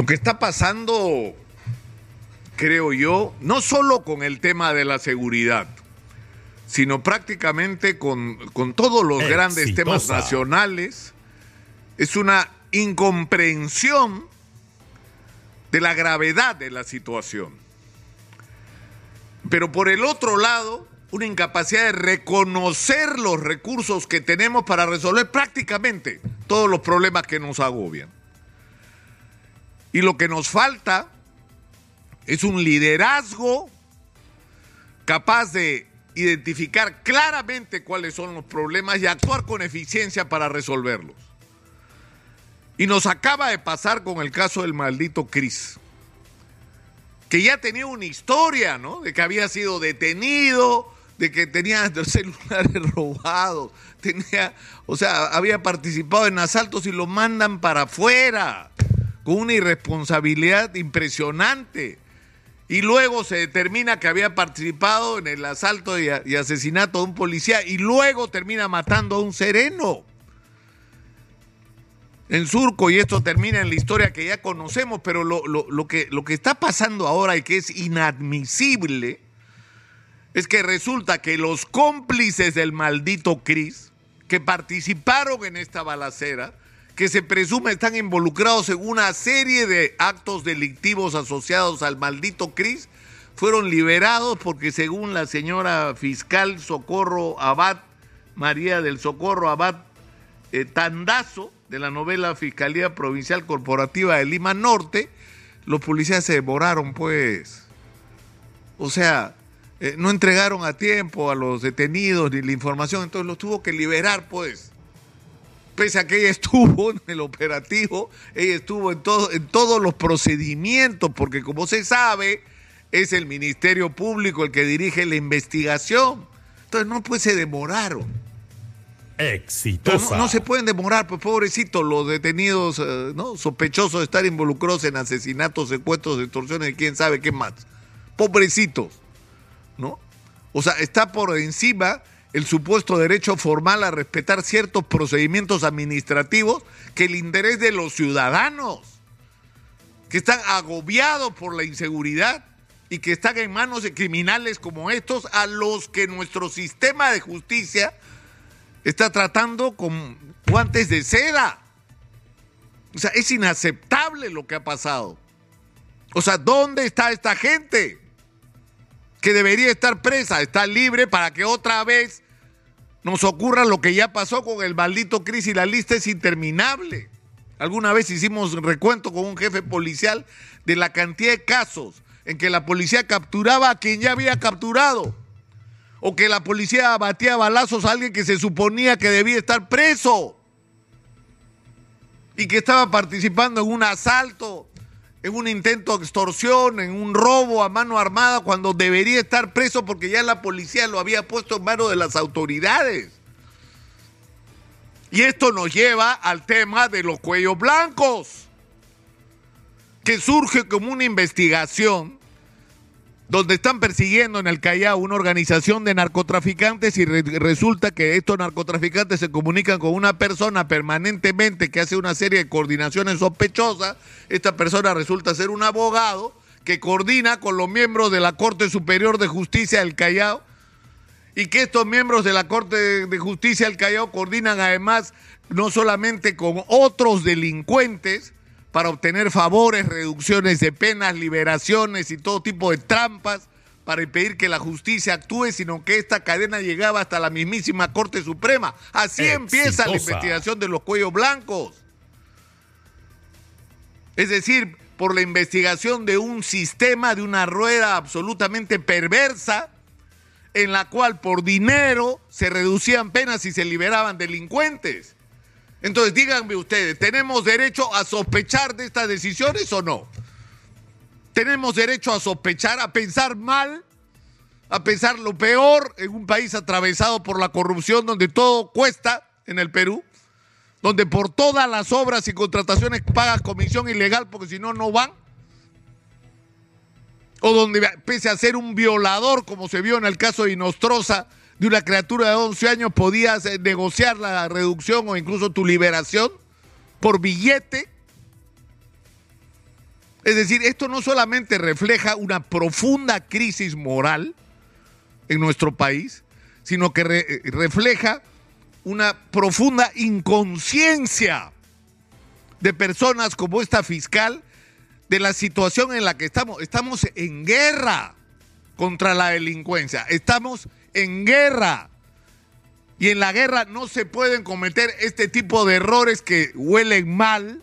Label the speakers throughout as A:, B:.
A: Lo que está pasando, creo yo, no solo con el tema de la seguridad, sino prácticamente con, con todos los grandes temas nacionales, es una incomprensión de la gravedad de la situación. Pero por el otro lado, una incapacidad de reconocer los recursos que tenemos para resolver prácticamente todos los problemas que nos agobian. Y lo que nos falta es un liderazgo capaz de identificar claramente cuáles son los problemas y actuar con eficiencia para resolverlos. Y nos acaba de pasar con el caso del maldito Cris, que ya tenía una historia, ¿no? De que había sido detenido, de que tenía celulares robados, tenía, o sea, había participado en asaltos y lo mandan para afuera, con una irresponsabilidad impresionante. Y luego se determina que había participado en el asalto y, asesinato de un policía y luego termina matando a un sereno en Surco y esto termina en la historia que ya conocemos, pero lo, que, lo que está pasando ahora y que es inadmisible es que resulta que los cómplices del maldito Cris, que participaron en esta balacera, que se presume están involucrados en una serie de actos delictivos asociados al maldito Cris, fueron liberados porque según la señora fiscal Socorro Abad, María del Socorro Abad eh, Tandazo, de la novela Fiscalía Provincial Corporativa de Lima Norte, los policías se devoraron, pues. O sea, eh, no entregaron a tiempo a los detenidos ni la información, entonces los tuvo que liberar, pues. Pese a que ella estuvo en el operativo, ella estuvo en, todo, en todos los procedimientos, porque como se sabe, es el Ministerio Público el que dirige la investigación. Entonces no, pues se demoraron
B: exitosa.
A: No, se pueden demorar, pues pobrecitos los detenidos eh, ¿no? sospechosos de estar involucrados en asesinatos, secuestros, extorsiones y quién sabe qué más. Pobrecitos, ¿no? O sea, está por encima el supuesto derecho formal a respetar ciertos procedimientos administrativos que el interés de los ciudadanos, que están agobiados por la inseguridad y que están en manos de criminales como estos, a los que nuestro sistema de justicia está tratando con guantes de seda. O sea, es inaceptable lo que ha pasado. O sea, ¿dónde está esta gente? Que debería estar presa, está libre para que otra vez nos ocurra lo que ya pasó con el maldito crisis. La lista es interminable. Alguna vez hicimos recuento con un jefe policial de la cantidad de casos en que la policía capturaba a quien ya había capturado o que la policía abatía balazos a alguien que se suponía que debía estar preso y que estaba participando en un asalto, en un intento de extorsión, en un robo a mano armada cuando debería estar preso porque ya la policía lo había puesto en manos de las autoridades. Y esto nos lleva al tema de los cuellos blancos, que surge como una investigación donde están persiguiendo en el Callao una organización de narcotraficantes y resulta que estos narcotraficantes se comunican con una persona permanentemente que hace una serie de coordinaciones sospechosas. Esta persona resulta ser un abogado que coordina con los miembros de la Corte Superior de Justicia del Callao y que estos miembros de la Corte de Justicia del Callao coordinan además no solamente con otros delincuentes, para obtener favores, reducciones de penas, liberaciones y todo tipo de trampas para impedir que la justicia actúe, sino que esta cadena llegaba hasta la mismísima Corte Suprema. Así empieza la investigación de los cuellos blancos. Es decir, por la investigación de un sistema, de una rueda absolutamente perversa, en la cual por dinero se reducían penas y se liberaban delincuentes. Entonces díganme ustedes, ¿tenemos derecho a sospechar de estas decisiones o no? ¿Tenemos derecho a sospechar, a pensar mal, a pensar lo peor en un país atravesado por la corrupción donde todo cuesta en el Perú? Donde por todas las obras y contrataciones pagas comisión ilegal porque si no, no van. O donde pese a ser un violador, como se vio en el caso de Inostroza, de una criatura de 11 años podías eh, negociar la reducción o incluso tu liberación por billete. Es decir, esto no solamente refleja una profunda crisis moral en nuestro país, sino que refleja una profunda inconsciencia de personas como esta fiscal de la situación en la que estamos. Estamos en guerra contra la delincuencia, estamos en guerra. Y en la guerra no se pueden cometer este tipo de errores que huelen mal,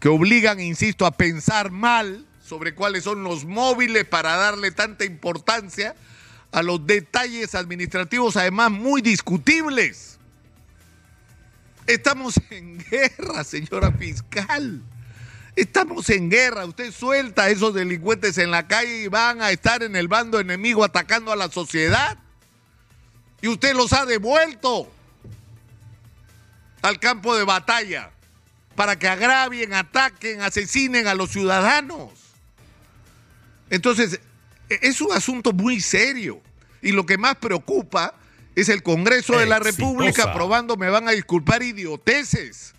A: que obligan, insisto, a pensar mal sobre cuáles son los móviles para darle tanta importancia a los detalles administrativos, además muy discutibles. Estamos en guerra, señora fiscal. Estamos en guerra. Usted suelta a esos delincuentes en la calle y van a estar en el bando enemigo atacando a la sociedad. Y usted los ha devuelto al campo de batalla para que agravien, ataquen, asesinen a los ciudadanos. Entonces, e-, es un asunto muy serio. Y lo que más preocupa es el Congreso de la República aprobando, me van a disculpar, idioteces.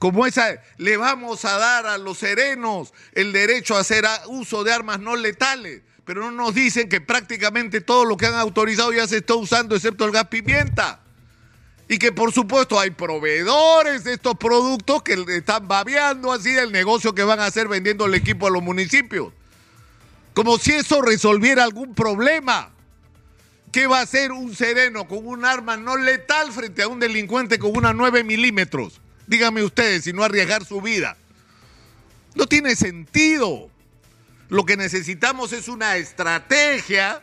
A: Como esa, le vamos a dar a los serenos el derecho a hacer uso de armas no letales. Pero no nos dicen que prácticamente todo lo que han autorizado ya se está usando, excepto el gas pimienta. Y que por supuesto hay proveedores de estos productos que están babeando así del negocio que van a hacer vendiendo el equipo a los municipios. Como si eso resolviera algún problema. ¿Qué va a hacer un sereno con un arma no letal frente a un delincuente con una 9 milímetros? Díganme ustedes, si no arriesgar su vida. No tiene sentido. Lo que necesitamos es una estrategia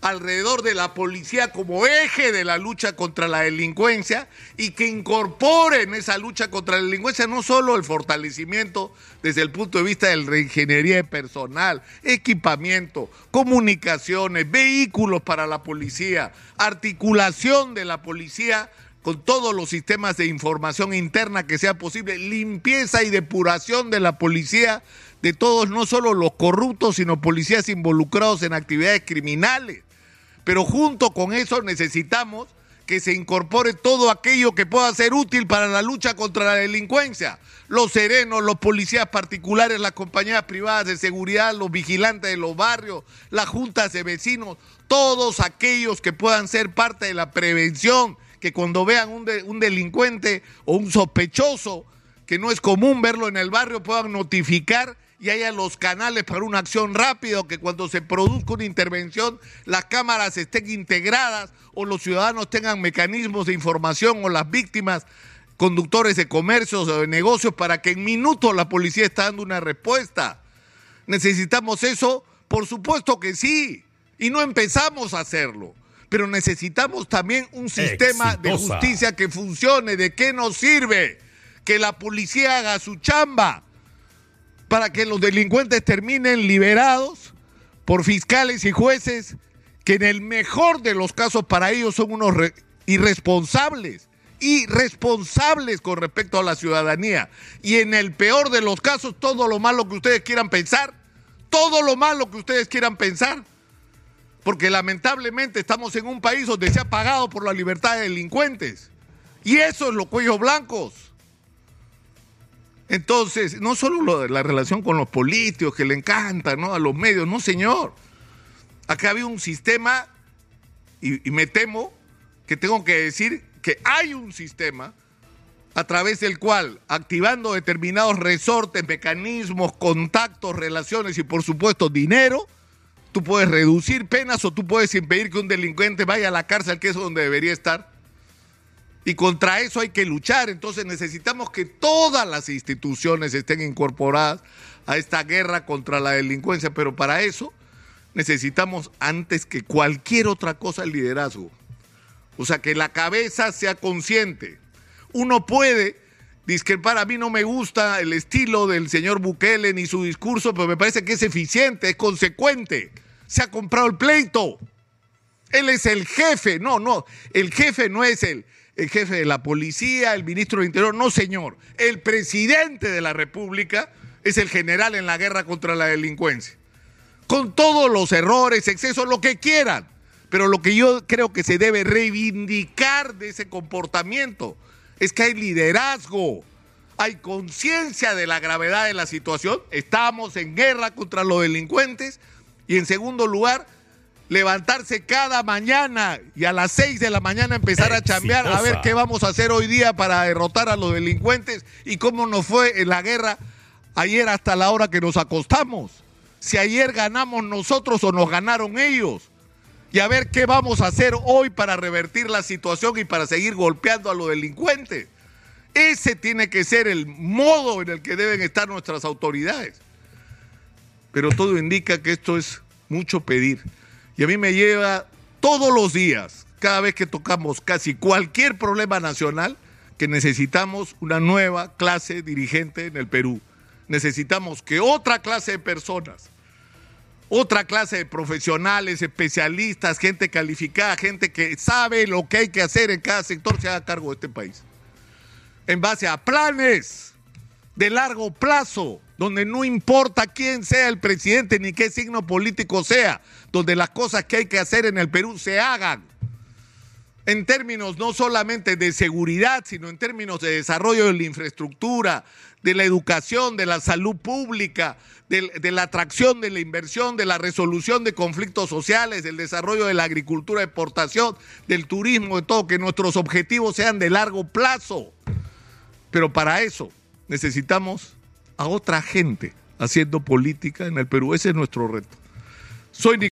A: alrededor de la policía como eje de la lucha contra la delincuencia y que incorpore en esa lucha contra la delincuencia no solo el fortalecimiento desde el punto de vista de la reingeniería de personal, equipamiento, comunicaciones, vehículos para la policía, articulación de la policía con todos los sistemas de información interna que sea posible, limpieza y depuración de la policía, de todos, no solo los corruptos, sino policías involucrados en actividades criminales. Pero junto con eso necesitamos que se incorpore todo aquello que pueda ser útil para la lucha contra la delincuencia. Los serenos, los policías particulares, las compañías privadas de seguridad, los vigilantes de los barrios, las juntas de vecinos, todos aquellos que puedan ser parte de la prevención, que cuando vean un, un delincuente o un sospechoso, que no es común verlo en el barrio, puedan notificar y haya los canales para una acción rápida, que cuando se produzca una intervención las cámaras estén integradas o los ciudadanos tengan mecanismos de información o las víctimas, conductores de comercios o de negocios, para que en minutos la policía está dando una respuesta. ¿Necesitamos eso? Por supuesto que sí, y no empezamos a hacerlo. Pero necesitamos también un sistema de justicia que funcione. ¿De qué nos sirve? Que la policía haga su chamba para que los delincuentes terminen liberados por fiscales y jueces que en el mejor de los casos para ellos son unos irresponsables, irresponsables con respecto a la ciudadanía. Y en el peor de los casos, todo lo malo que ustedes quieran pensar, todo lo malo que ustedes quieran pensar, porque lamentablemente estamos en un país donde se ha pagado por la libertad de delincuentes. Y eso es los cuellos blancos. Entonces, no solo la relación con los políticos que le encanta, ¿no? A los medios, no, señor. Acá había un sistema, y me temo que tengo que decir que hay un sistema a través del cual, activando determinados resortes, mecanismos, contactos, relaciones y por supuesto dinero, tú puedes reducir penas o tú puedes impedir que un delincuente vaya a la cárcel, que es donde debería estar. Y contra eso hay que luchar. Entonces necesitamos que todas las instituciones estén incorporadas a esta guerra contra la delincuencia. Pero para eso necesitamos, antes que cualquier otra cosa, el liderazgo. O sea, que la cabeza sea consciente. Uno puede discrepar. A mí no me gusta el estilo del señor Bukele ni su discurso, pero me parece que es eficiente, es consecuente. Se ha comprado el pleito. Él es el jefe. No, no. El jefe no es el el jefe de la policía, el ministro del Interior. No, señor. El presidente de la República es el general en la guerra contra la delincuencia. Con todos los errores, excesos, lo que quieran. Pero lo que yo creo que se debe reivindicar de ese comportamiento es que hay liderazgo. hay conciencia de la gravedad de la situación, estamos en guerra contra los delincuentes y en segundo lugar, levantarse cada mañana y a las 6 de la mañana empezar a chambear a ver qué vamos a hacer hoy día para derrotar a los delincuentes y cómo nos fue en la guerra ayer hasta la hora que nos acostamos. Si ayer ganamos nosotros o nos ganaron ellos. Y a ver qué vamos a hacer hoy para revertir la situación y para seguir golpeando a los delincuentes. Ese tiene que ser el modo en el que deben estar nuestras autoridades. Pero todo indica que esto es mucho pedir. Y a mí me lleva todos los días, cada vez que tocamos casi cualquier problema nacional, que necesitamos una nueva clase dirigente en el Perú. Necesitamos que otra clase de personas, otra clase de profesionales, especialistas, gente calificada, gente que sabe lo que hay que hacer en cada sector se haga cargo de este país. En base a planes de largo plazo, donde no importa quién sea el presidente ni qué signo político sea, donde las cosas que hay que hacer en el Perú se hagan en términos no solamente de seguridad, sino en términos de desarrollo de la infraestructura, de la educación, de la salud pública, de, la atracción de la inversión, de la resolución de conflictos sociales, del desarrollo de la agricultura de exportación, del turismo, de todo, que nuestros objetivos sean de largo plazo. Pero para eso necesitamos a otra gente haciendo política en el Perú. Ese es nuestro reto. Soy